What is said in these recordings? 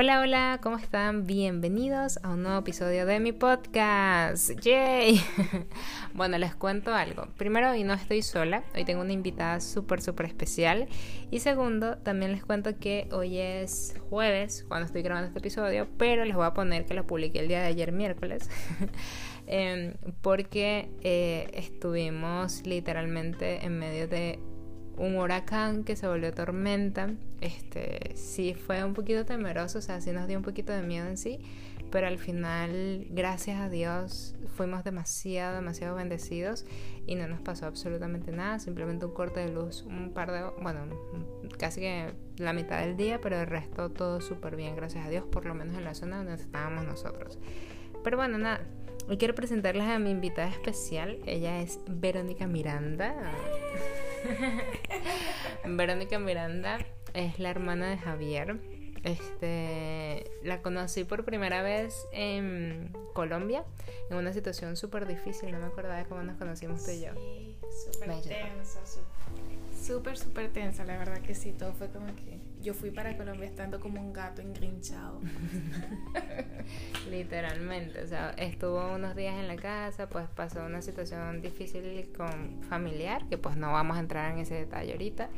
Hola, hola, ¿cómo están? Bienvenidos a un nuevo episodio de mi podcast. ¡Yay! bueno, les cuento algo. Primero, hoy no estoy sola, hoy tengo una invitada súper, súper especial. Y segundo, también les cuento que hoy es jueves cuando estoy grabando este episodio, pero les voy a poner que lo publiqué el día de ayer, miércoles. Em, porque eh, estuvimos literalmente en medio de un huracán que se volvió tormenta. Este, sí fue un poquito temeroso, o sea, sí nos dio un poquito de miedo en sí, pero al final, gracias a Dios, fuimos demasiado, demasiado bendecidos y no nos pasó absolutamente nada, simplemente un corte de luz, un par de, bueno, casi que la mitad del día, pero el resto todo súper bien, gracias a Dios, por lo menos en la zona donde estábamos nosotros. Pero bueno, nada, hoy quiero presentarles a mi invitada especial, ella es Verónica Miranda. Verónica Miranda es la hermana de Javier. Este, la conocí por primera vez en Colombia, en una situación súper difícil. No me acordaba de cómo nos conocimos tú y yo. súper tensa, súper, súper tensa. La verdad que sí, todo fue como que yo fui para Colombia estando como un gato engrinchado. Literalmente, o sea, estuvo unos días en la casa, pues pasó una situación difícil con familiar, que pues no vamos a entrar en ese detalle ahorita,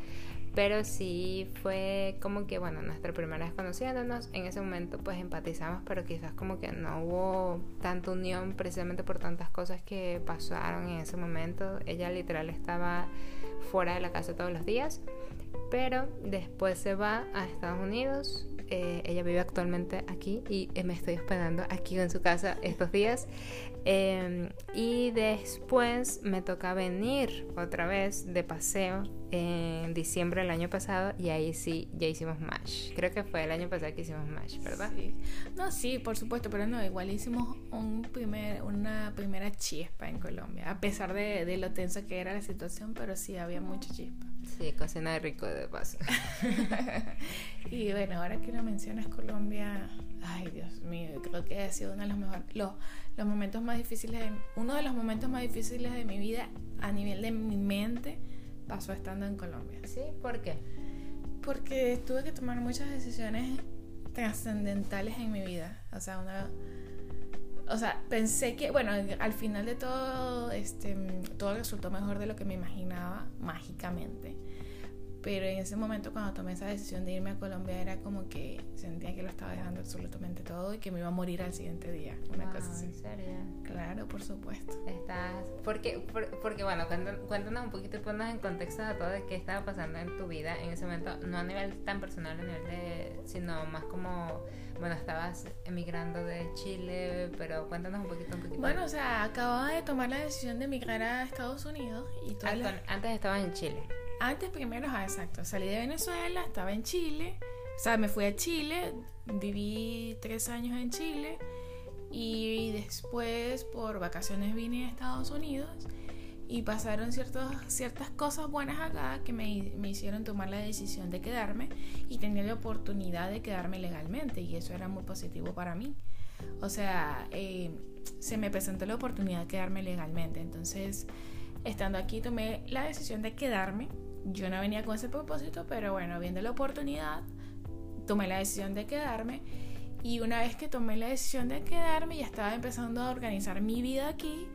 pero sí fue como que, bueno, nuestra primera vez conociéndonos, en ese momento pues empatizamos, pero quizás como que no hubo tanta unión precisamente por tantas cosas que pasaron en ese momento. Ella literal estaba fuera de la casa todos los días pero después se va a Estados Unidos. Eh, ella vive actualmente aquí y me estoy hospedando aquí en su casa estos días. Em, y después me toca venir otra vez de paseo en diciembre del año pasado y ahí sí ya hicimos match. Creo que fue el año pasado que hicimos match, ¿verdad? Sí. No, sí, por supuesto, pero no, igual hicimos un primer, una primera chispa en Colombia, a pesar de, de lo tensa que era la situación, pero sí había mucha chispa. Sí, cocina de rico de paso. y bueno, ahora que lo mencionas Colombia, ay Dios mío, creo que ha sido uno de los mejores, los, los momentos más difíciles, de, uno de los momentos más difíciles de mi vida a nivel de mi mente pasó estando en Colombia. ¿Sí? ¿Por qué? Porque tuve que tomar muchas decisiones trascendentales en mi vida. O sea, una o sea, pensé que, bueno, al final de todo, este, todo resultó mejor de lo que me imaginaba, mágicamente. Pero en ese momento cuando tomé esa decisión de irme a Colombia era como que sentía que lo estaba dejando absolutamente todo y que me iba a morir al siguiente día. Una cosa así. ¿En serio? Claro, por supuesto. Estás... Porque, porque bueno, cuéntanos un poquito y ponnos en contexto de todo de qué estaba pasando en tu vida en ese momento, no a nivel tan personal, a nivel de... sino más como bueno, estabas emigrando de Chile, pero cuéntanos un poquito, un poquito. Bueno, o sea, acababa de tomar la decisión de emigrar a Estados Unidos y Antes estabas en Chile. Antes primero, ah, exacto, salí de Venezuela, estaba en Chile, o sea, me fui a Chile, viví tres años en Chile y después por vacaciones vine a Estados Unidos y pasaron ciertos, ciertas cosas buenas acá que me, me, hicieron tomar la decisión de quedarme y tener la oportunidad de quedarme legalmente y eso era muy positivo para mí. O sea, eh, se me presentó la oportunidad de quedarme legalmente. Entonces, estando aquí tomé la decisión de quedarme. Yo no venía con ese propósito, pero bueno, viendo la oportunidad, tomé la decisión de quedarme. Y una vez que tomé la decisión de quedarme, ya estaba empezando a organizar mi vida aquí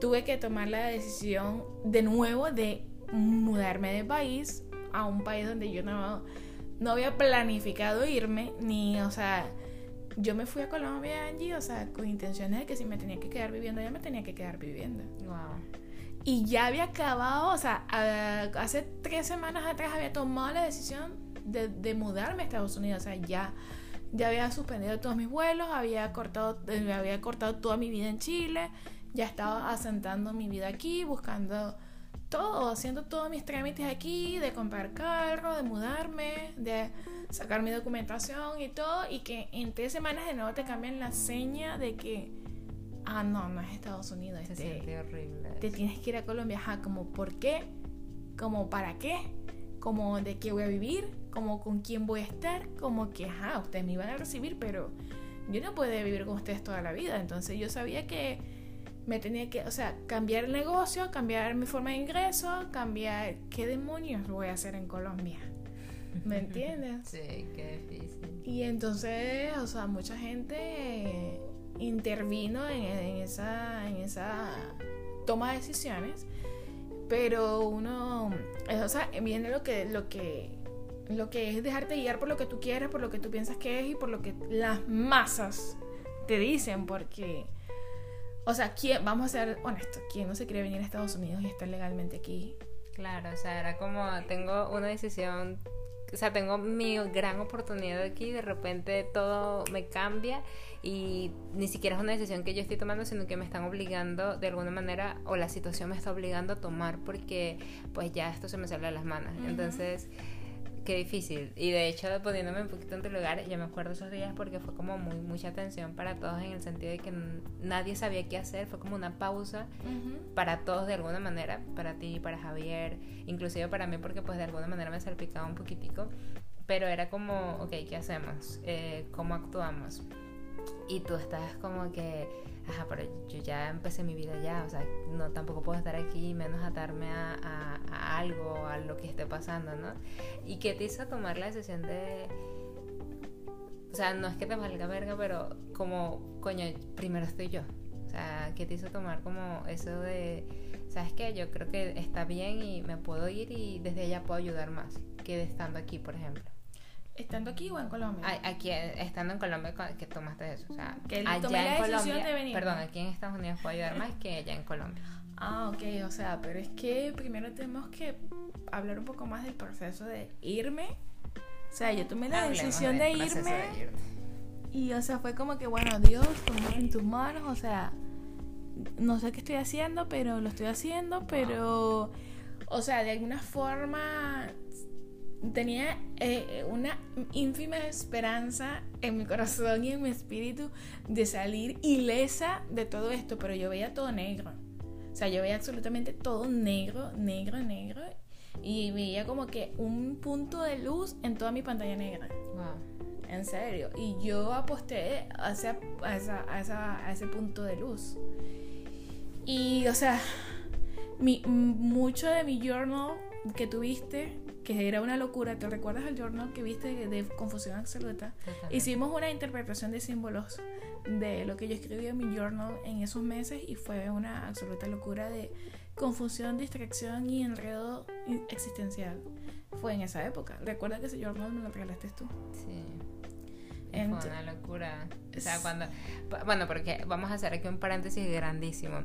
tuve que tomar la decisión de nuevo de mudarme de país a un país donde yo no, no había planificado irme, ni, o sea, yo me fui a Colombia, Angie, o sea, con intenciones de que si me tenía que quedar viviendo, ya me tenía que quedar viviendo. Wow. Y ya había acabado, o sea, hace tres semanas atrás había tomado la decisión de, de mudarme a Estados Unidos, o sea, ya ya había suspendido todos mis vuelos, había cortado, eh, había cortado toda mi vida en Chile, ya estaba asentando mi vida aquí, buscando todo, haciendo todos mis trámites aquí, de comprar carro, de mudarme, de sacar mi documentación y todo, y que en tres semanas de nuevo te cambian la seña de que, ah, no, no es Estados Unidos, Se siente horrible. Te tienes que ir a Colombia, ajá, como, ¿por qué? Como, ¿para qué? Como, ¿de qué voy a vivir? Como, ¿con quién voy a estar? Como que, ajá, ustedes me iban a recibir, pero yo no puedo vivir con ustedes toda la vida, entonces yo sabía que me tenía que, o sea, cambiar el negocio, cambiar mi forma de ingreso, cambiar qué demonios voy a hacer en Colombia. ¿Me entiendes? Sí, qué difícil. Y entonces, o sea, mucha gente intervino en, esa, en esa toma de decisiones, pero uno, eh, o sea, viene lo que, lo que, lo que es dejarte guiar por lo que tú quieres, por lo que tú piensas que es y por lo que las masas te dicen, porque, o sea, ¿quién, vamos a ser honestos, ¿quién no se quiere venir a Estados Unidos y estar legalmente aquí? Claro, o sea, era como, tengo una decisión o sea, tengo mi gran oportunidad aquí, de repente todo me cambia y ni siquiera es una decisión que yo estoy tomando, sino que me están obligando de alguna manera o la situación me está obligando a tomar porque pues ya esto se me sale de las manos. Entonces qué difícil. Y de hecho, poniéndome un poquito en tu lugar, yo me acuerdo esos días porque fue como muy mucha tensión para todos en el sentido de que nadie sabía qué hacer, fue como una pausa para todos de alguna manera, para ti, para Javier, inclusive para mí porque pues de alguna manera me salpicaba un poquitico, pero era como, ok, ¿qué hacemos? Eh, ¿Cómo actuamos? Y tú estás como que ajá, pero yo ya empecé mi vida ya, o sea, no tampoco puedo estar aquí, menos atarme a, a, algo, a lo que esté pasando, ¿no? Y qué te hizo tomar la decisión de, o sea, no es que te valga verga, pero como, coño, primero estoy yo. O sea, ¿qué te hizo tomar como eso de, sabes qué? Yo creo que está bien y me puedo ir y desde allá puedo ayudar más que estando aquí, por ejemplo. ¿Estando aquí o en Colombia? Aquí, estando en Colombia, que tomaste eso. O sea, que allá en Colombia. De venir. Perdón, aquí en Estados Unidos puedo ayudar más que allá en Colombia. Ah, ok, o sea, pero es que primero tenemos que hablar un poco más del proceso de irme. O sea, yo tomé la decisión de irme, Y, o sea, fue como que, bueno, Dios, ponme en tus manos. O sea, no sé qué estoy haciendo, pero lo estoy haciendo. Pero, o sea, de alguna forma tenía eh, una ínfima esperanza en mi corazón y en mi espíritu de salir ilesa de todo esto, pero yo veía todo negro. O sea, yo veía absolutamente todo negro, negro, negro. Y veía como que un punto de luz en toda mi pantalla negra. Wow. En serio. Y yo aposté hacia, a, ese punto de luz. Y, o sea, mi, mucho de mi journal que tuviste que era una locura. ¿Te recuerdas el journal que viste de, Confusión Absoluta? Hicimos una interpretación de símbolos de lo que yo escribí en mi journal en esos meses y fue una absoluta locura de confusión, distracción y enredo existencial. Fue en esa época. Recuerda que ese journal me lo regalaste tú. Sí. Fue una locura. O sea, cuando. Bueno, porque vamos a hacer aquí un paréntesis grandísimo.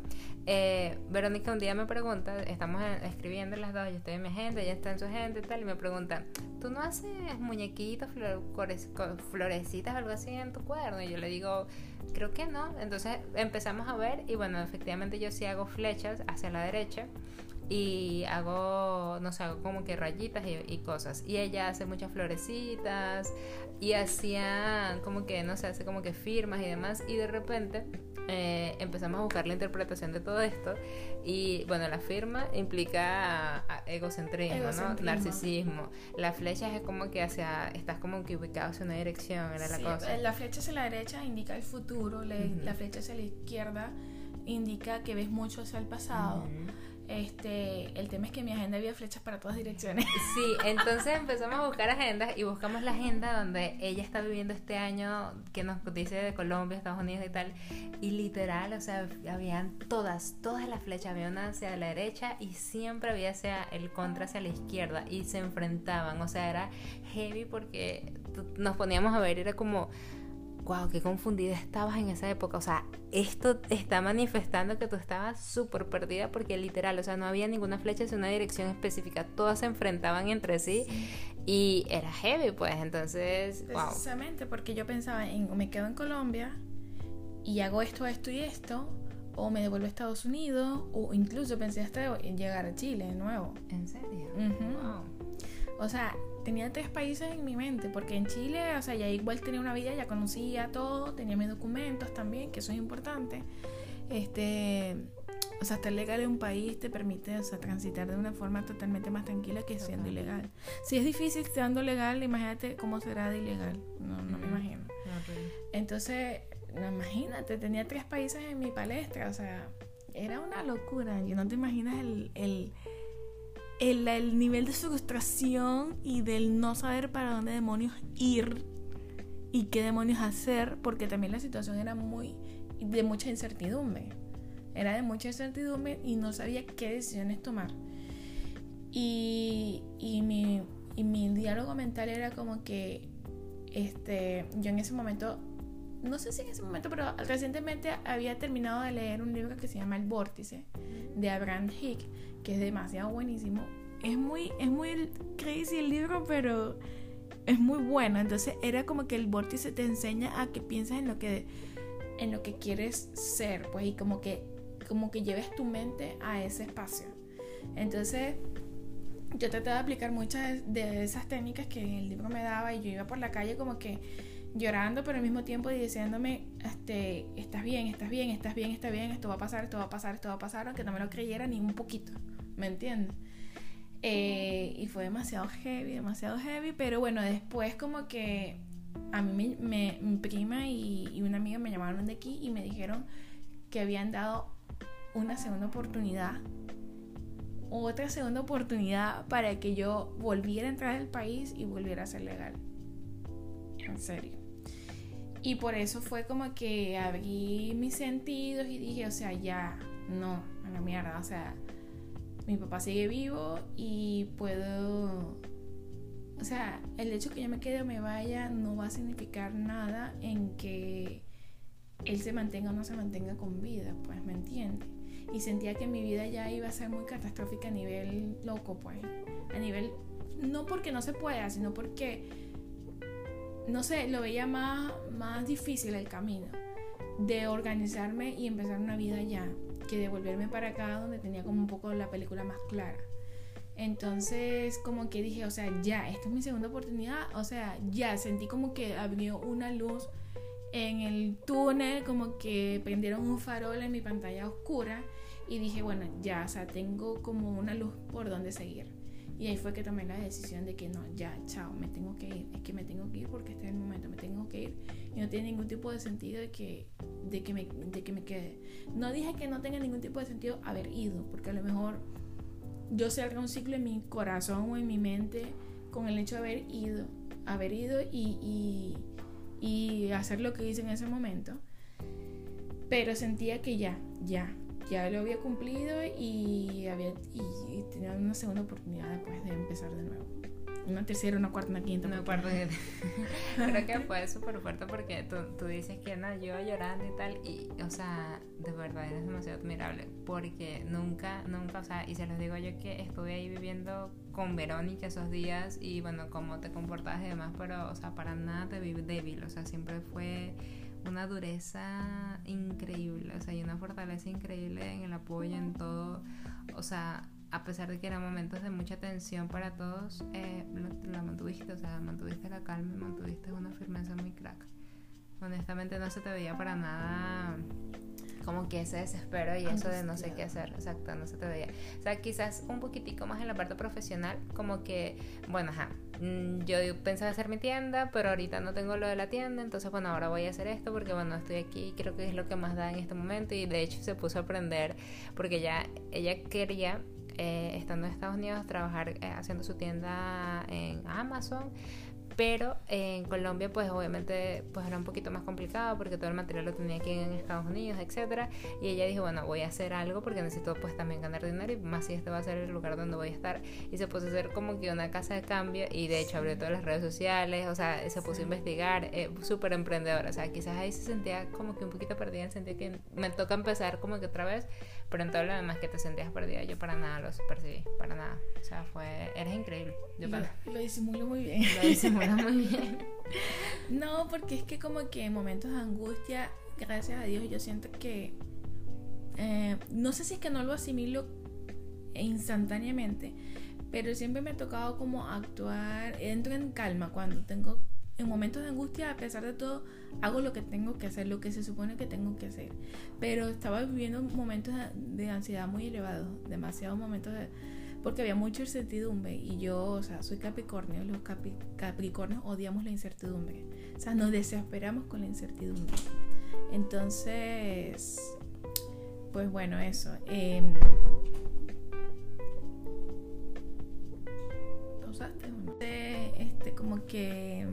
Eh, Verónica un día me pregunta, estamos escribiendo las dos, yo estoy en mi agenda, ella está en su agenda y tal, y me pregunta, ¿tú no haces muñequitos, florecitas, algo así en tu cuaderno? Y yo le digo, creo que no. Entonces empezamos a ver, y bueno, efectivamente yo sí hago flechas hacia la derecha y hago, no sé, hago como que rayitas y, cosas. Y ella hace muchas florecitas y hacía como que, no sé, hace como que firmas y demás. Y de repente eh, empezamos a buscar la interpretación de todo esto. Y bueno, la firma implica egocentrismo, ¿no? Narcisismo. La flecha es como que hacia, estás como que ubicado hacia una dirección, era la cosa. La flecha hacia la derecha indica el futuro, la flecha hacia la izquierda indica que ves mucho hacia el pasado. Este, el tema es que mi agenda había flechas para todas direcciones. Sí, entonces empezamos a buscar agendas y buscamos la agenda donde ella está viviendo este año, que nos dice de Colombia, Estados Unidos y tal. Y literal, o sea, habían todas, todas las flechas, había una hacia la derecha y siempre había hacia el contra hacia la izquierda y se enfrentaban. O sea, era heavy porque nos poníamos a ver, era como wow, qué confundida estabas en esa época. O sea, esto está manifestando que tú estabas súper perdida porque literal, o sea, no había ninguna flecha en una dirección específica. Todas se enfrentaban entre sí, y era heavy, pues. Entonces, wow. Precisamente porque yo pensaba en, me quedo en Colombia y hago esto, esto y esto, o me devuelvo a Estados Unidos, o incluso pensé hasta en llegar a Chile de nuevo. ¿En serio? Wow. O sea, tenía tres países en mi mente, porque en Chile, o sea, ya igual tenía una vida, ya conocía todo, tenía mis documentos también, que eso es importante. Este, o sea, estar legal en un país te permite, o sea, transitar de una forma totalmente más tranquila que siendo ilegal. Si es difícil estando legal, imagínate cómo será de ilegal. No, no me imagino. Entonces, no, imagínate, tenía tres países en mi palestra, o sea, era una locura. Y no te imaginas el, el el, el nivel de frustración y del no saber para dónde demonios ir y qué demonios hacer, porque también la situación era muy de mucha incertidumbre. Era de mucha incertidumbre y no sabía qué decisiones tomar. Y, y, mi, y mi diálogo mental era como que este, yo en ese momento, no sé si en ese momento, pero recientemente había terminado de leer un libro que se llama El Vórtice de Abraham Hicks, que es demasiado buenísimo. Es muy, es muy crazy el libro, pero es muy bueno. Entonces era como que el vórtice te enseña a que pienses en lo que, en lo que quieres ser, pues, y como que, como que lleves tu mente a ese espacio. Entonces, yo traté de aplicar muchas de esas técnicas que el libro me daba y yo iba por la calle como que llorando, pero al mismo tiempo diciéndome, este, estás bien, estás bien, estás bien, estás bien, esto va a pasar, esto va a pasar, esto va a pasar, aunque no me lo creyera ni un poquito, ¿me entiendes? Eh, y fue demasiado heavy, demasiado heavy, pero bueno, después como que a mí me, mi prima y, y una amiga me llamaron de aquí y me dijeron que habían dado una segunda oportunidad otra segunda oportunidad para que yo volviera a entrar al país y volviera a ser legal. En serio. Y por eso fue como que abrí mis sentidos y dije, o sea, ya, no, a la mierda, o sea, mi papá sigue vivo y puedo... O sea, el hecho que yo me quede o me vaya no va a significar nada en que él se mantenga o no se mantenga con vida, pues, ¿me entiendes? y sentía que mi vida ya iba a ser muy catastrófica a nivel loco, pues. A nivel, no porque no se pueda, sino porque, no sé, lo veía más, más difícil el camino de organizarme y empezar una vida ya, que de volverme para acá donde tenía como un poco la película más clara. Entonces, como que dije, o sea, ya, esta es mi segunda oportunidad, o sea, ya sentí como que abrió una luz en el túnel, como que prendieron un farol en mi pantalla oscura y dije, bueno, ya, o sea, tengo como una luz por donde seguir. Y ahí fue que tomé la decisión de que no, ya, chao, me tengo que ir. Es que me tengo que ir porque este es el momento, me tengo que ir. Y no tiene ningún tipo de sentido de que, de que, me, de que me quede. No dije que no tenga ningún tipo de sentido haber ido, porque a lo mejor yo cerré un ciclo en mi corazón o en mi mente con el hecho de haber ido, haber ido y, y, y hacer lo que hice en ese momento. Pero sentía que ya, ya, ya lo había cumplido y, había, y, tenía una segunda oportunidad después de empezar de nuevo. Una tercera, una cuarta, una quinta. Una cuarta. Creo que fue súper fuerte porque tú, tú, dices que no, yo llorando y tal. Y, o sea, de verdad eres demasiado admirable. Porque nunca, nunca, o sea, y se los digo yo que estuve ahí viviendo con Verónica esos días. Y bueno, cómo te comportabas y demás. Pero, o sea, para nada te vi débil. O sea, siempre fue una dureza increíble, o sea, y una fortaleza increíble en el apoyo, en todo, o sea, a pesar de que eran momentos de mucha tensión para todos, eh, la mantuviste, o sea, mantuviste la calma y mantuviste una firmeza muy crack. Honestamente no se te veía para nada como que ese desespero y eso de no sé qué hacer, exacto, no se te veía. O sea, quizás un poquitico más en la parte profesional, como que, bueno, ajá, mm, yo pensaba hacer mi tienda, pero ahorita no tengo lo de la tienda, entonces bueno, ahora voy a hacer esto porque bueno, estoy aquí, creo que es lo que más da en este momento. Y de hecho se puso a aprender porque ya ella quería eh, estando en Estados Unidos trabajar eh, haciendo su tienda en Amazon pero en Colombia pues obviamente pues era un poquito más complicado porque todo el material lo tenía aquí en Estados Unidos, etcétera, y ella dijo, bueno, voy a hacer algo porque necesito pues también ganar dinero y más si este va a ser el lugar donde voy a estar y se puso a hacer como que una casa de cambio y de hecho abrió todas las redes sociales, o sea, se puso a investigar, eh, súper emprendedora, o sea, quizás ahí se sentía como que un poquito perdida, sentía que me toca empezar como que otra vez, pero en todo lo demás que te sentías perdida, yo para nada lo percibí, para nada, o sea, fue, eres increíble. Yo lo, lo disimulo muy bien. Lo disimulo muy bien. No, porque es que como que en momentos de angustia, gracias a Dios, yo siento que, eh, no sé si es que no lo asimilo instantáneamente, pero siempre me ha tocado como actuar, entro en calma cuando tengo, en momentos de angustia, a pesar de todo, hago lo que tengo que hacer, lo que se supone que tengo que hacer. Pero estaba viviendo momentos de ansiedad muy elevados, demasiados momentos de, porque había mucha incertidumbre y yo, o sea, soy Capricornio, los Capricornios odiamos la incertidumbre, o sea, nos desesperamos con la incertidumbre. Entonces, pues bueno, eso. Eh, ¿Pausaste? Este, como que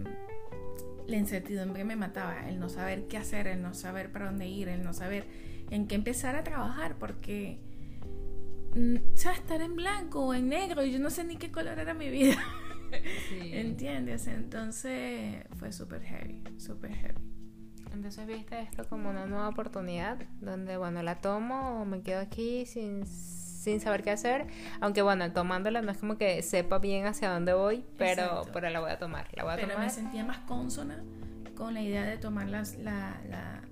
la incertidumbre me mataba, el no saber qué hacer, el no saber para dónde ir, el no saber en qué empezar a trabajar, porque mm, ya estar en blanco o en negro y yo no sé ni qué color era mi vida. ¿Entiendes? Entonces fue súper heavy, súper heavy. Entonces viste esto como una nueva oportunidad donde, bueno, la tomo o me quedo aquí sin, sin saber qué hacer. Aunque, bueno, tomándola no es como que sepa bien hacia dónde voy, pero, pero la voy a tomar. La voy a pero me sentía más consona con la idea de tomar la, la,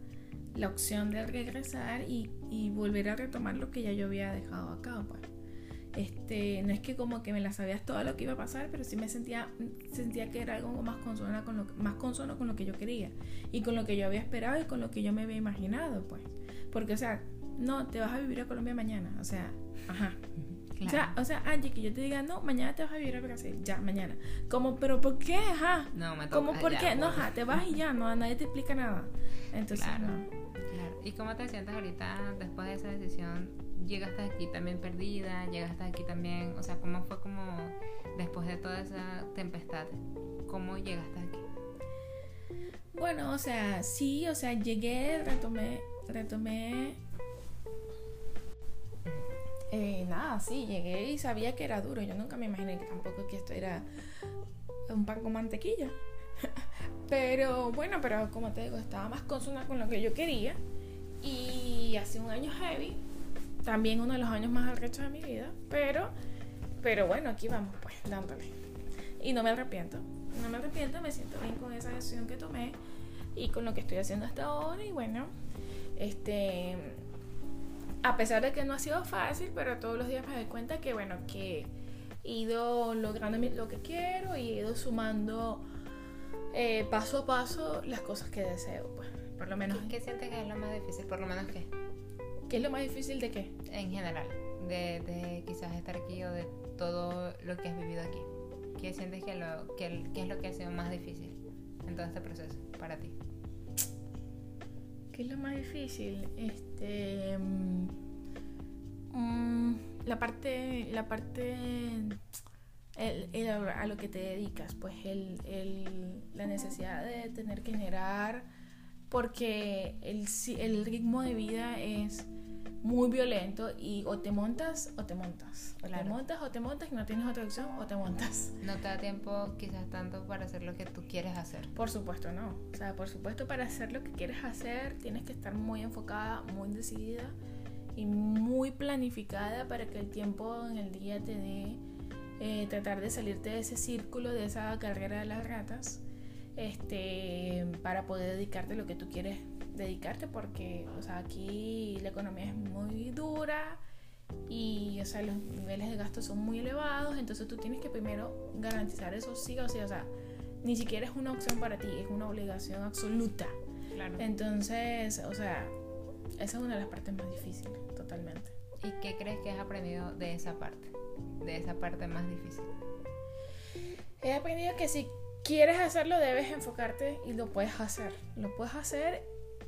la, opción de regresar y, y, volver a retomar lo que ya yo había dejado acá. Pues. Este, no es que como que me la sabías todo lo que iba a pasar, pero sí me sentía, sentía que era algo más consono con lo, más consono con lo que yo quería y con lo que yo había esperado y con lo que yo me había imaginado, pues. Porque, o sea, no, te vas a vivir a Colombia mañana, o sea, ajá. O sea, o sea, Angie, que yo te diga, no, mañana te vas a vivir a Brasil, ya, mañana. Como, pero ¿por qué? Ajá. No, me toca. ¿Cómo por qué? No, ajá, te vas y ya, no, nadie te explica nada. Entonces, claro, Claro. ¿Y cómo te sientes ahorita después de esa decisión llegaste aquí también perdida, llegaste aquí también, o sea, ¿cómo fue como después de toda esa tempestad? ¿Cómo llegaste aquí? Bueno, o sea, sí, o sea, llegué, retomé, retomé... Eh, nada, sí, llegué y sabía que era duro. Yo nunca me imaginé que tampoco que esto era un pan con mantequilla. pero bueno, pero como te digo, estaba más consona con lo que yo quería. Y hace un año heavy, también uno de los años más arrechos de mi vida, pero, pero bueno, aquí vamos, pues, dándole. Y no me arrepiento, no me arrepiento, me siento bien con esa decisión que tomé y con lo que estoy haciendo hasta ahora. Y bueno, este, a pesar de que no ha sido fácil, pero todos los días me doy cuenta que, bueno, que he ido logrando lo que quiero y he ido sumando eh, paso a paso las cosas que deseo, pues, por lo menos. ¿Qué, sientes que es lo más difícil? Por lo menos que ¿Qué es lo más difícil de qué? En general, de, quizás estar aquí o de todo lo que has vivido aquí. ¿Qué sientes que, lo, que, es lo que ha sido más difícil en todo este proceso para ti? ¿Qué es lo más difícil? Este. Mm, mm, la parte. La parte. a lo que te dedicas, pues el, la necesidad de tener que generar, porque el, el ritmo de vida es muy violento y o te montas o te montas. O te montas o te montas y no tienes otra opción o te montas. No te da tiempo quizás tanto para hacer lo que tú quieres hacer. Por supuesto, no. O sea, por supuesto para hacer lo que quieres hacer tienes que estar muy enfocada, muy decidida y muy planificada para que el tiempo en el día te dé eh, tratar de salirte de ese círculo, de esa carrera de las ratas, este, para poder dedicarte a lo que tú quieres dedicarte porque, o sea, aquí la economía es muy dura y, o sea, los niveles de gasto son muy elevados, entonces tú tienes que primero garantizar eso sí o sí, o sea, ni siquiera es una opción para ti, es una obligación absoluta. Claro. Entonces, o sea, esa es una de las partes más difíciles, totalmente. ¿Y qué crees que has aprendido de esa parte? De esa parte más difícil. He aprendido que si quieres hacerlo debes enfocarte y lo puedes hacer. Lo puedes hacer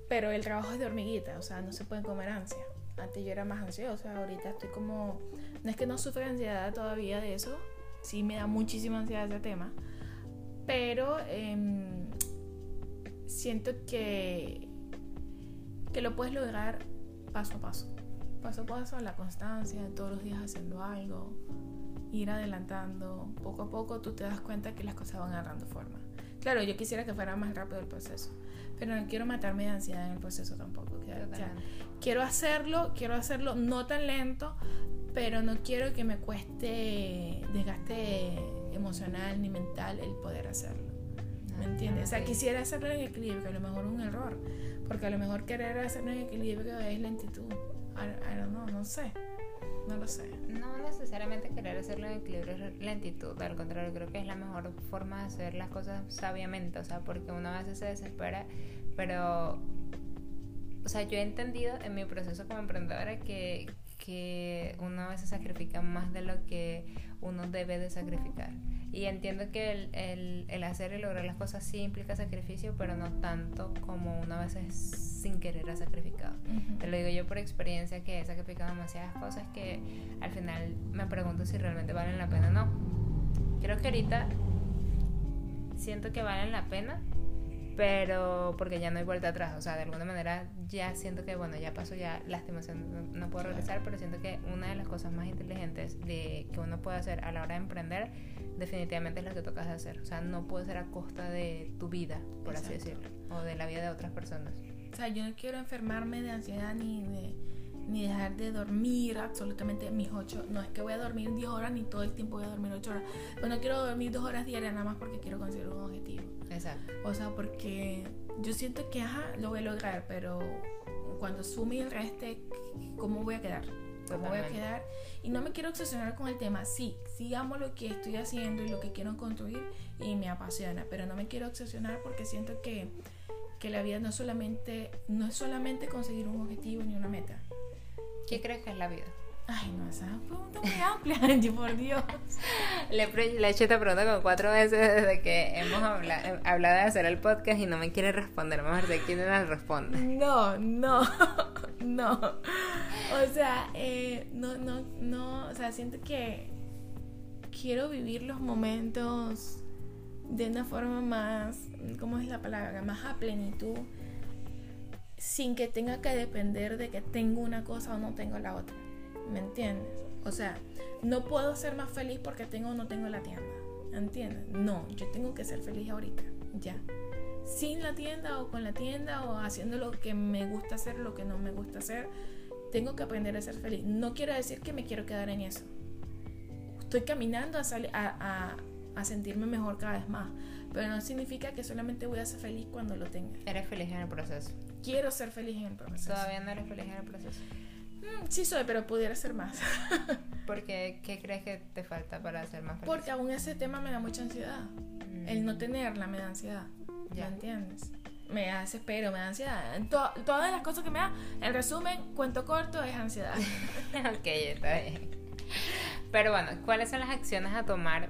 pero el trabajo es de hormiguita, o sea, no se puede comer ansia. Antes yo era más ansiosa, ahorita estoy como... No es que no sufra ansiedad todavía de eso, sí me da muchísima ansiedad ese tema, pero em, siento que, que lo puedes lograr paso a paso. Paso a paso, la constancia, todos los días haciendo algo, ir adelantando. Poco a poco tú te das cuenta que las cosas van agarrando forma. Claro, yo quisiera que fuera más rápido el proceso, pero no quiero matarme de ansiedad en el proceso tampoco. quiero hacerlo, quiero hacerlo no tan lento, pero no quiero que me cueste desgaste emocional ni mental el poder hacerlo. ¿Me ah, entiendes? O sea, quisiera hacerlo en equilibrio, a lo mejor un error, porque a lo mejor querer hacerlo en equilibrio es lentitud. I, don't know, no sé. No lo sé. No necesariamente querer hacerlo en equilibrio es lentitud, al contrario, creo que es la mejor forma de hacer las cosas sabiamente, o sea, porque uno a veces se desespera, pero, o sea, yo he entendido en mi proceso como emprendedora que, que uno a veces sacrifica más de lo que uno debe de sacrificar. Y entiendo que el, el, el, hacer y lograr las cosas sí implica sacrificio, pero no tanto como una vez sin querer ha sacrificado. Te lo digo yo por experiencia que he sacrificado demasiadas cosas que al final me pregunto si realmente valen la pena o no. Creo que ahorita siento que valen la pena, pero porque ya no hay vuelta atrás, o sea, de alguna manera ya siento que, bueno, ya pasó, ya lastimación, no, puedo regresar, pero siento que una de las cosas más inteligentes de que uno puede hacer a la hora de emprender, definitivamente es lo que tocas de hacer, o sea, no puede ser a costa de tu vida, por así decirlo, o de la vida de otras personas. O sea, yo no quiero enfermarme de ansiedad ni de ni dejar de dormir absolutamente mis ocho. No es que voy a dormir 10 horas ni todo el tiempo voy a dormir 8 horas. Pero no quiero dormir 2 horas diarias nada más porque quiero conseguir un objetivo. Exacto. O sea, porque yo siento que, ajá, lo voy a lograr, pero cuando sume el resto, ¿cómo voy a quedar? ¿Cómo voy a quedar? Y no me quiero obsesionar con el tema. Sí, sí amo lo que estoy haciendo y lo que quiero construir y me apasiona, pero no me quiero obsesionar porque siento que, que la vida no solamente no es solamente conseguir un objetivo ni una meta. ¿Qué crees que es la vida? Ay, no, esa pregunta muy amplia, Angie, por Dios. Le, he hecho esta pregunta como cuatro veces desde que hemos hablado, hablado de hacer el podcast y no me quiere responder. Vamos a ver de quién me responde. No, no, no. O sea, eh, no, no, no. O sea, siento que quiero vivir los momentos de una forma más, ¿cómo es la palabra? Más a plenitud sin que tenga que depender de que tengo una cosa o no tengo la otra. ¿Me entiendes? O sea, no puedo ser más feliz porque tengo o no tengo la tienda. ¿Entiendes? No, yo tengo que ser feliz ahorita, ya. Sin la tienda o con la tienda o haciendo lo que me gusta hacer, lo que no me gusta hacer, tengo que aprender a ser feliz. No quiero decir que me quiero quedar en eso. Estoy caminando a, a, a sentirme mejor cada vez más, pero no significa que solamente voy a ser feliz cuando lo tenga. Eres feliz en el proceso quiero ser feliz en el proceso. Todavía no eres feliz en el proceso. Mm, sí soy, pero pudiera ser más. Porque, ¿qué crees que te falta para ser más feliz? Porque aún ese tema me da mucha ansiedad. El no mm. tenerla me da ansiedad. ¿Ya entiendes? Me da desespero, me da ansiedad. todas las cosas que me da, en resumen, cuento corto, es ansiedad. ok, está bien. Pero bueno, ¿cuáles son las acciones a tomar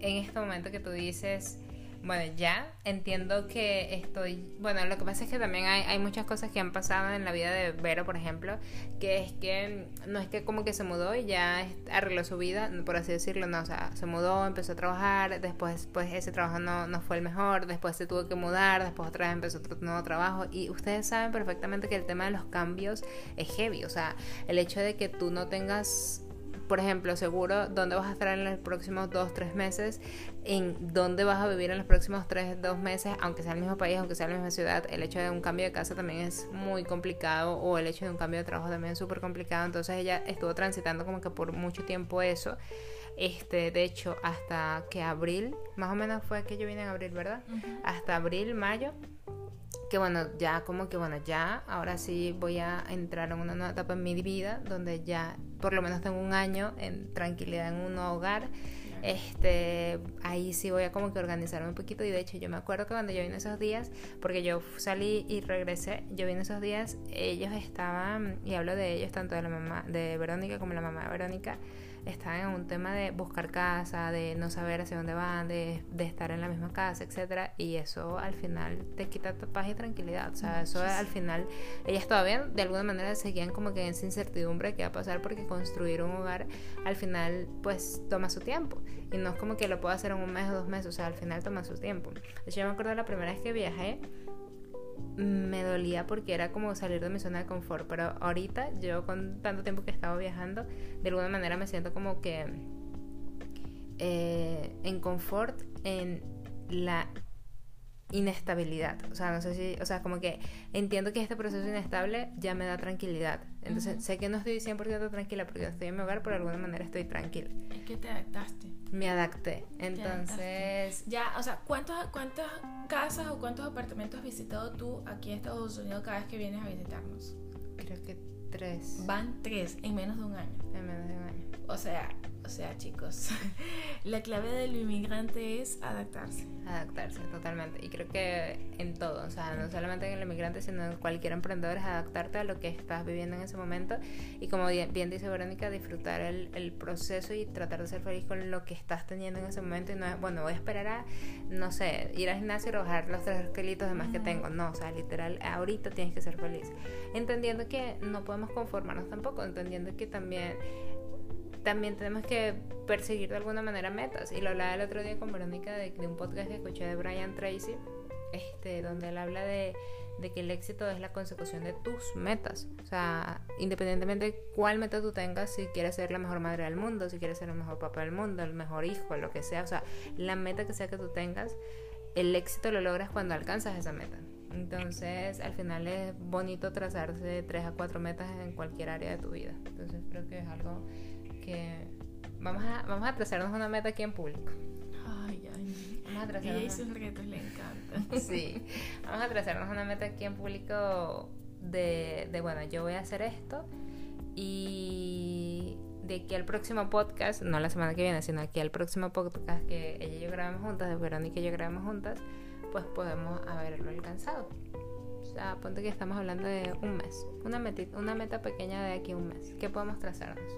en este momento que tú dices bueno, ya entiendo que estoy, bueno, lo que pasa es que también hay, muchas cosas que han pasado en la vida de Vero, por ejemplo, que es que no es que como que se mudó y ya arregló su vida, por así decirlo, no, o sea, se mudó, empezó a trabajar, después pues ese trabajo no, no fue el mejor, después se tuvo que mudar, después otra vez empezó otro nuevo trabajo y ustedes saben perfectamente que el tema de los cambios es heavy, o sea, el hecho de que tú no tengas por ejemplo, seguro dónde vas a estar en los próximos dos, tres meses, en dónde vas a vivir en los próximos tres, dos meses, aunque sea el mismo país, aunque sea la misma ciudad, el hecho de un cambio de casa también es muy complicado, o el hecho de un cambio de trabajo también es súper complicado, entonces ella estuvo transitando como que por mucho tiempo eso. Este, de hecho, hasta que abril, más o menos fue que yo vine en abril, ¿verdad? Hasta abril, mayo, que bueno, ya como que bueno, ya ahora sí voy a entrar en una nueva etapa en mi vida donde ya por lo menos tengo un año en tranquilidad en un nuevo hogar. Este, ahí sí voy a como que organizarme un poquito y de hecho yo me acuerdo que cuando yo vine esos días, porque yo salí y regresé, yo vine esos días, ellos estaban, y hablo de ellos, tanto de la mamá de Verónica como la mamá de Verónica, están en un tema de buscar casa, de no saber hacia dónde van, de, de estar en la misma casa, etcétera, y eso al final te quita paz y tranquilidad, o sea, eso al final ellas todavía de alguna manera seguían como que en esa incertidumbre que va a pasar porque construir un hogar al final pues toma su tiempo y no es como que lo puedo hacer en un mes o dos meses, o sea, al final toma su tiempo. De hecho, yo me acuerdo la primera vez que viajé, me dolía porque era como salir de mi zona de confort, pero ahorita yo con tanto tiempo que he estado viajando, de alguna manera me siento como que eh, en confort en la inestabilidad. O sea, no sé si, o sea, como que entiendo que este proceso inestable ya me da tranquilidad. Entonces, sé que no estoy 100% tranquila porque estoy en mi hogar, pero de alguna manera estoy tranquila. Es que te adaptaste. Me adapté. Entonces, ya, o sea, ¿cuántas cuántas casas o cuántos apartamentos has visitado tú aquí en Estados Unidos cada vez que vienes a visitarnos? Creo que tres. Van tres en menos de un año. En menos de un año. O sea, o sea, chicos, la clave del inmigrante es adaptarse. Adaptarse, totalmente. Y creo que en todo, o sea, no solamente en el inmigrante, sino en cualquier emprendedor es adaptarte a lo que estás viviendo en ese momento. Y como bien, dice Verónica, disfrutar el, el, proceso y tratar de ser feliz con lo que estás teniendo en ese momento. Y no es, bueno, voy a esperar a, no sé, ir al gimnasio y bajar los tres kilitos de más que tengo. No, o sea, literal, ahorita tienes que ser feliz. Entendiendo que no podemos conformarnos tampoco, entendiendo que también también tenemos que perseguir de alguna manera metas. Y lo hablaba el otro día con Verónica de, de un podcast que escuché de Brian Tracy, este, donde él habla de, de, que el éxito es la consecución de tus metas. O sea, independientemente de cuál meta tú tengas, si quieres ser la mejor madre del mundo, si quieres ser el mejor papá del mundo, el mejor hijo, lo que sea, o sea, la meta que sea que tú tengas, el éxito lo logras cuando alcanzas esa meta. Entonces, al final es bonito trazarse tres a cuatro metas en cualquier área de tu vida. Entonces, creo que es algo que vamos a, vamos a trazarnos una meta aquí en público. Ay, ay. Vamos a trazarnos. Y esos retos le encantan. Sí. Vamos a trazarnos una meta aquí en público de, de, bueno, yo voy a hacer esto y de aquí al próximo podcast, no la semana que viene, sino aquí al próximo podcast que ella y yo grabamos juntas, de Verónica y yo grabamos juntas, pues podemos haberlo alcanzado. O sea, ponte que estamos hablando de un mes, una, una meta pequeña de aquí a un mes. ¿Qué podemos trazarnos?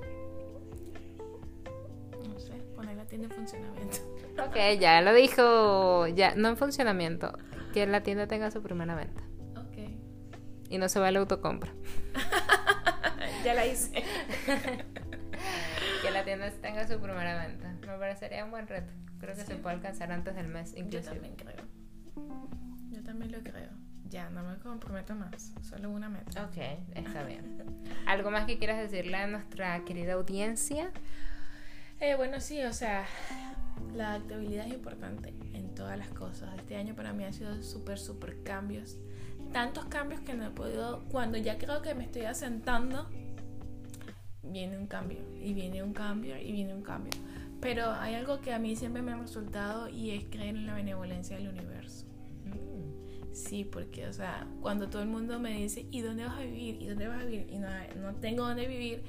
Poner la tienda en funcionamiento. Ok, ya lo dijo, ya, no en funcionamiento, que la tienda tenga su primera venta. Ok. Y no se va a la autocompra. ya la hice. que la tienda tenga su primera venta. Me parecería un buen reto. Creo que se puede alcanzar antes del mes, inclusive. Yo también creo. Yo también lo creo. Ya, no me comprometo más. Solo una meta. Ok, está bien. ¿Algo más que quieras decirle a nuestra querida audiencia? Eh, bueno, sí, o sea, la adaptabilidad es importante en todas las cosas. Este año para mí ha sido súper, súper cambios. Tantos cambios que no he podido, cuando ya creo que me estoy asentando, viene un cambio, y viene un cambio, y viene un cambio. Pero hay algo que a mí siempre me ha resultado y es creer en la benevolencia del universo. Sí, porque, o sea, cuando todo el mundo me dice, ¿y dónde vas a vivir? ¿Y dónde vas a vivir? Y no, no tengo dónde vivir,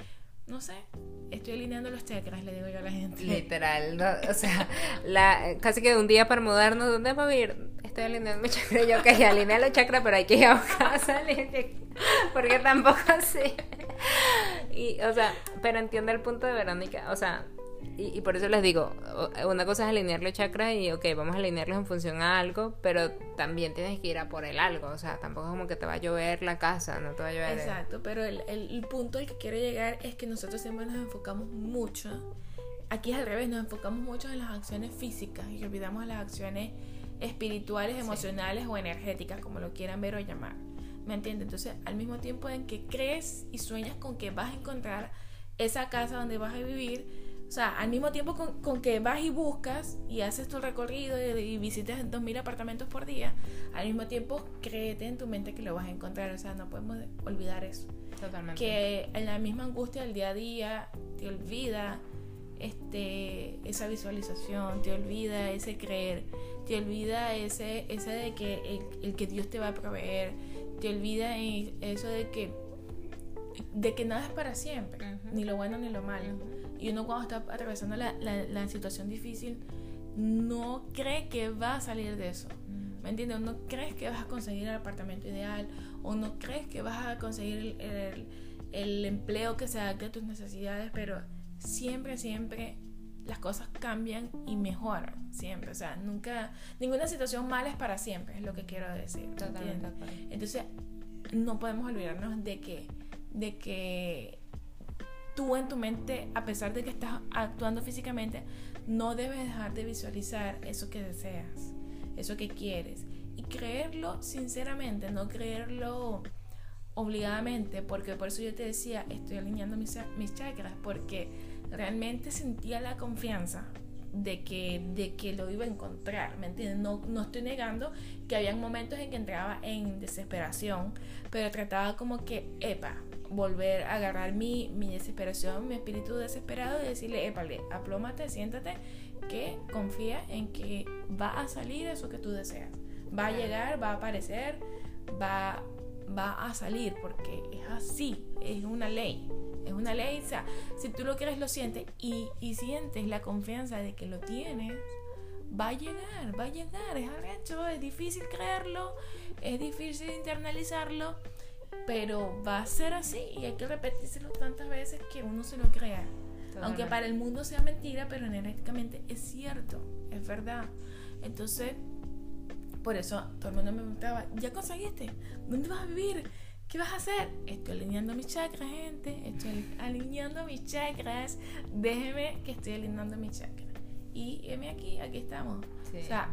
no sé, estoy alineando los chakras, le digo yo a la gente. Literal, o sea, la, casi que de un día para mudarnos, ¿dónde vas a vivir? Estoy alineando mis chakras, yo que alineé los chakras, pero hay que ir a casa, porque tampoco sé. Y, o sea, pero entiendo el punto de Verónica, o sea, y, por eso les digo, una cosa es alinearle chakras y, ok, vamos a alinearlos en función a algo, pero también tienes que ir a por el algo, o sea, tampoco es como que te va a llover la casa, no te va a llover. Exacto, pero el, el, punto al que quiero llegar es que nosotros siempre nos enfocamos mucho, aquí es al revés, nos enfocamos mucho en las acciones físicas y olvidamos las acciones espirituales, emocionales o energéticas, como lo quieran ver o llamar. ¿Me entiendes? Entonces, al mismo tiempo en que crees y sueñas con que vas a encontrar esa casa donde vas a vivir, o sea, al mismo tiempo con, que vas y buscas y haces tu recorrido y, visitas 2.000 apartamentos por día, al mismo tiempo créete en tu mente que lo vas a encontrar. O sea, no podemos olvidar eso. Totalmente. Que en la misma angustia del día a día te olvida este, esa visualización, te olvida ese creer, te olvida ese, ese de que el, que Dios te va a proveer, te olvida eso de que, de que nada es para siempre, ni lo bueno ni lo malo. Y uno cuando está atravesando la, la, situación difícil, no cree que va a salir de eso. ¿Me entiendes? No crees que vas a conseguir el apartamento ideal o no crees que vas a conseguir el, el, empleo que se adapte a tus necesidades, pero siempre, siempre las cosas cambian y mejoran, siempre. O sea, nunca, ninguna situación mala es para siempre, es lo que quiero decir. Entonces, no podemos olvidarnos de que, de que tú en tu mente, a pesar de que estás actuando físicamente, no debes dejar de visualizar eso que deseas, eso que quieres. Y creerlo sinceramente, no creerlo obligadamente, porque por eso yo te decía, estoy alineando mis, mis chakras, porque realmente sentía la confianza de que, de que lo iba a encontrar, ¿me entiendes? No, no estoy negando que había momentos en que entraba en desesperación, pero trataba como que, epa, volver a agarrar mi, mi desesperación, mi espíritu desesperado y decirle, épale, aplómate, siéntate, que confía en que va a salir eso que tú deseas. Va a llegar, va a aparecer, va, va a salir, porque es así, es una ley. Es una ley, o sea, si tú lo quieres, lo sientes y, y sientes la confianza de que lo tienes, va a llegar, va a llegar, es arrecho, es difícil creerlo, es difícil internalizarlo, pero va a ser así y hay que repetírselo tantas veces que uno se lo crea. Aunque para el mundo sea mentira, pero energéticamente es cierto, es verdad. Entonces, por eso todo el mundo me preguntaba, ¿ya conseguiste? ¿Dónde vas a vivir? ¿Qué vas a hacer? Estoy alineando mis chakras, gente. Estoy alineando mis chakras. Déjeme que estoy alineando mis chakras. Y heme aquí, aquí estamos. O sea,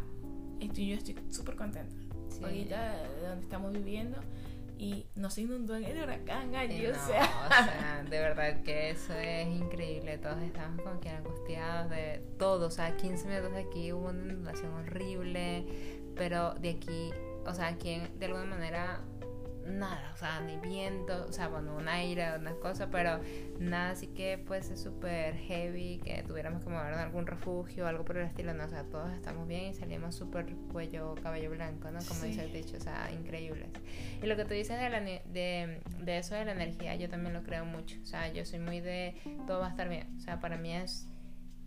estoy, yo estoy súper contenta. Ahorita de donde estamos viviendo y nos inundó en el huracán allí, o, sea. de verdad que eso es increíble. Todos estamos como que angustiados de todo. O sea, 15 minutos de aquí hubo una inundación horrible, pero de aquí, o sea, aquí de alguna manera nada, o sea, ni viento, o sea, bueno, un aire, unas cosas, pero nada así que pues es súper heavy, que tuviéramos que mover en algún refugio o algo por el estilo, no, o sea, todos estamos bien y salimos súper cuello, cabello blanco, ¿no? Como dice el dicho, o sea, increíbles. Y lo que tú dices de, la, de, de eso de la energía, yo también lo creo mucho, o sea, yo soy muy de todo va a estar bien, o sea, para mí es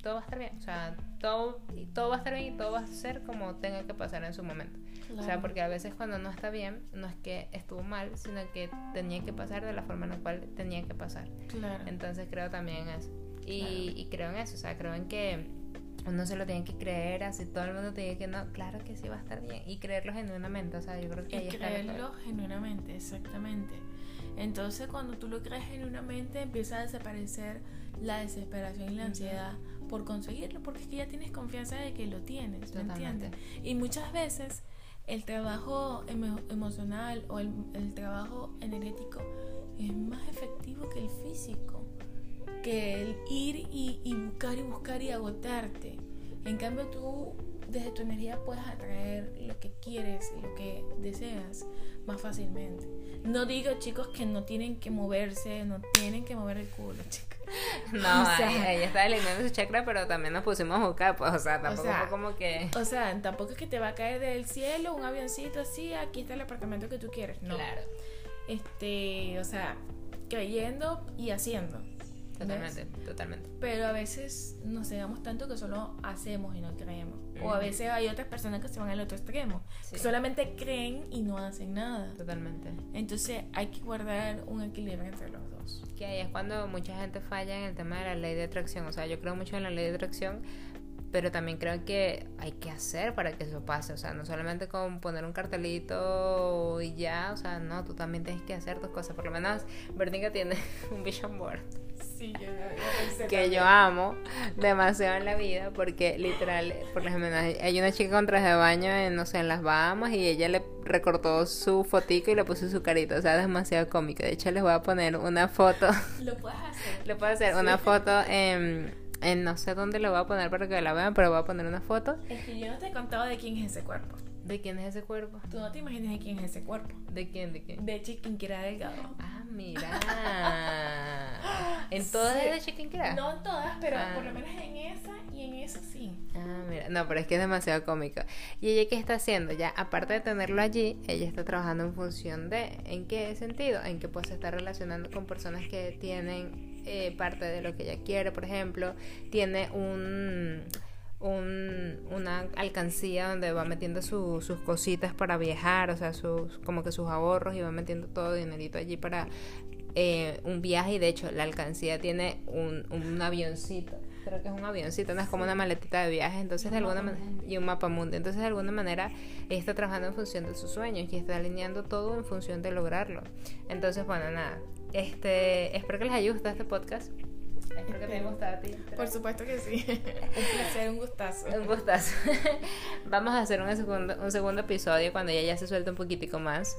todo va a estar bien. O sea, todo, todo va a estar bien y todo va a ser como tenga que pasar en su momento. O sea, porque a veces cuando no está bien, no es que estuvo mal, sino que tenía que pasar de la forma en la cual tenía que pasar. Claro. Entonces creo también en eso. Y, y creo en eso, o sea, creo en que uno se lo tiene que creer, así todo el mundo te dice que no, claro que sí va a estar bien. Y creerlo genuinamente, o sea, yo creo que ahí y creerlo genuinamente, exactamente. Entonces cuando tú lo crees genuinamente empieza a desaparecer la desesperación y la ansiedad por conseguirlo, porque es que ya tienes confianza de que lo tienes, ¿me entiendes? Y muchas veces el trabajo emocional o el, trabajo energético es más efectivo que el físico, que el ir y, y buscar y buscar y agotarte. En cambio tú desde tu energía puedes atraer lo que quieres y lo que deseas más fácilmente. No digo chicos que no tienen que moverse, no tienen que mover el culo, chicos. No, ella está alineando su chakra, pero también nos pusimos a buscar, pues, o sea, tampoco fue como que... O sea, tampoco es que te va a caer del cielo un avioncito así, aquí está el apartamento que tú quieres, no. Claro. Este, o sea, creyendo y haciendo. Totalmente, totalmente. Pero a veces nos cegamos tanto que solo hacemos y no creemos. O a veces hay otras personas que se van al otro extremo, que solamente creen y no hacen nada. Totalmente. Entonces hay que guardar un equilibrio entre los dos. Que ahí es cuando mucha gente falla en el tema de la ley de atracción. O sea, yo creo mucho en la ley de atracción, pero también creo que hay que hacer para que eso pase, o sea, no solamente con poner un cartelito y ya, o sea, no, tú también tienes que hacer tus cosas, por lo menos Bernica tiene un vision board. Sí, yo, que yo amo demasiado en la vida porque literal, por ejemplo, hay una chica con traje de baño en, no sé, en las Bahamas y ella le recortó su fotico y le puso su carita, o sea, es demasiado cómico. De hecho, les voy a poner una foto. Lo puedes hacer. Lo puedo hacer, una foto en en no sé dónde lo voy a poner para que la vean, pero voy a poner una foto. Es que yo no te he contado de quién es ese cuerpo. ¿De quién es ese cuerpo? Tú no te imaginas de quién es ese cuerpo. ¿De quién? ¿De quién? De Chiquinquirá Delgado. Ah, mira. ¿En todas es de Chiquinquirá? No en todas, pero ah. por lo menos en esa y en esa sí. Ah, mira. No, pero es que es demasiado cómico. ¿Y ella qué está haciendo? Ya, aparte de tenerlo allí, ella está trabajando en función de. ¿En qué sentido? En que pues se está relacionando con personas que tienen eh, parte de lo que ella quiere, por ejemplo, tiene un, un, una alcancía donde va metiendo sus cositas para viajar, o sea, sus, como que sus ahorros y va metiendo todo dinerito allí para eh, un viaje. Y de hecho la alcancía tiene un, un avioncito. Creo que es un avioncito, no es como una maletita de viaje, entonces de alguna manera, y un mapa mundo, entonces de alguna manera está trabajando en función de sus sueños y está alineando todo en función de lograrlo. Entonces, bueno, nada, este, espero que les haya gustado este podcast. Espero que te haya gustado a ti. Por supuesto que sí. un placer, un gustazo. Un gustazo. Vamos a hacer un segundo, un segundo episodio cuando ella ya se suelta un poquitico más.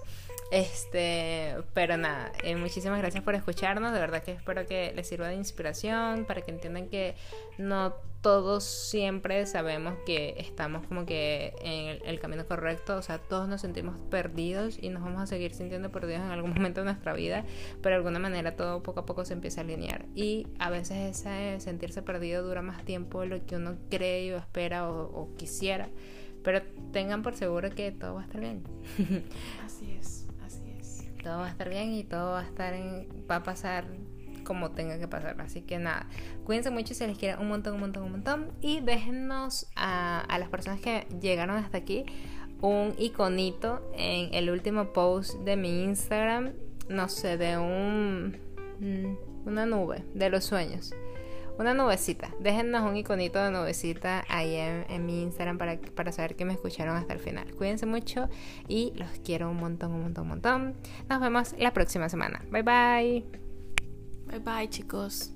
Este, pero nada, eh, muchísimas gracias por escucharnos. De verdad que espero que les sirva de inspiración para que entiendan que no todos siempre sabemos que estamos como que en el, camino correcto. O sea, todos nos sentimos perdidos y nos vamos a seguir sintiendo perdidos en algún momento de nuestra vida. Pero de alguna manera todo poco a poco se empieza a alinear. Y a veces ese sentirse perdido dura más tiempo de lo que uno cree o espera o, o quisiera. Pero tengan por seguro que todo va a estar bien. Así es todo va a estar bien y todo va a estar en, va a pasar como tenga que pasar. Así que nada, cuídense mucho si les quieren un montón, un montón, un montón. Y déjennos a, a las personas que llegaron hasta aquí un iconito en el último post de mi Instagram, no sé, de un mm, una nube de los sueños una nubecita. Déjennos un iconito de nubecita ahí en, mi Instagram para, para saber que me escucharon hasta el final. Cuídense mucho y los quiero un montón, un montón, un montón. Nos vemos la próxima semana. Bye bye. Bye bye chicos.